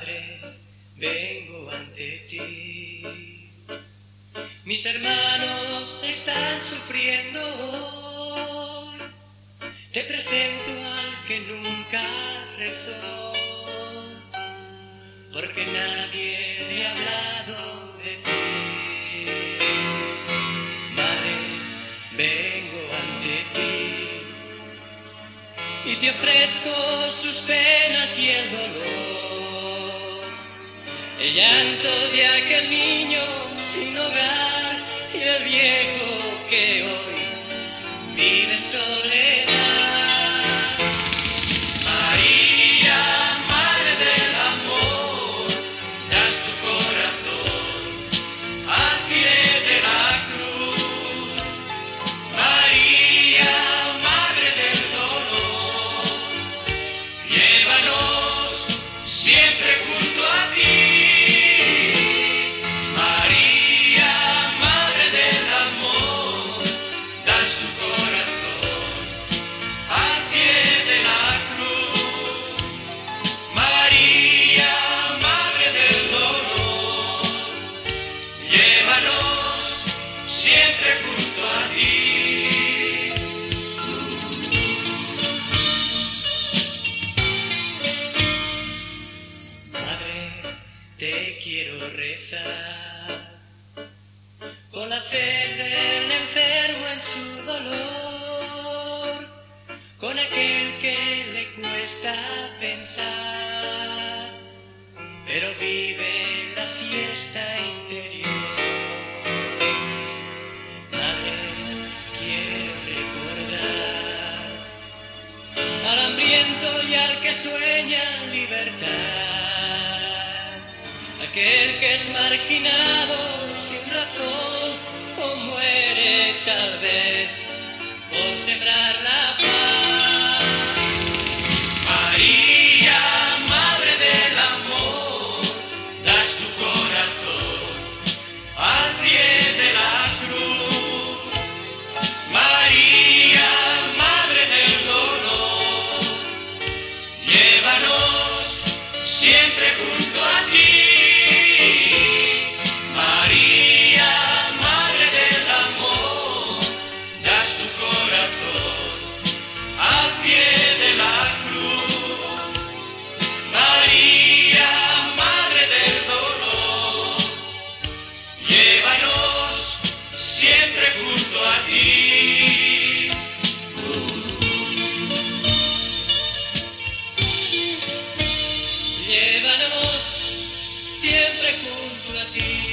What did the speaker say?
Madre, vengo ante ti. Mis hermanos están sufriendo hoy. Te presento al que nunca rezó, porque nadie le ha hablado de ti. Madre, vengo ante ti y te ofrezco sus penas y el dolor, el llanto de aquel niño sin hogar y el viejo que hoy vive en soledad. Te quiero rezar con la fe del enfermo en su dolor, con aquel que le cuesta pensar, pero vive la fiesta interior. Madre, quiero recordar al hambriento y al que sueña libertad, aquel que es marginado sin razón o muere tal vez por sembrar la paz. María, Madre del Amor, das tu corazón al pie de la cruz. María, Madre del Dolor, llévanos siempre junto siempre junto a ti.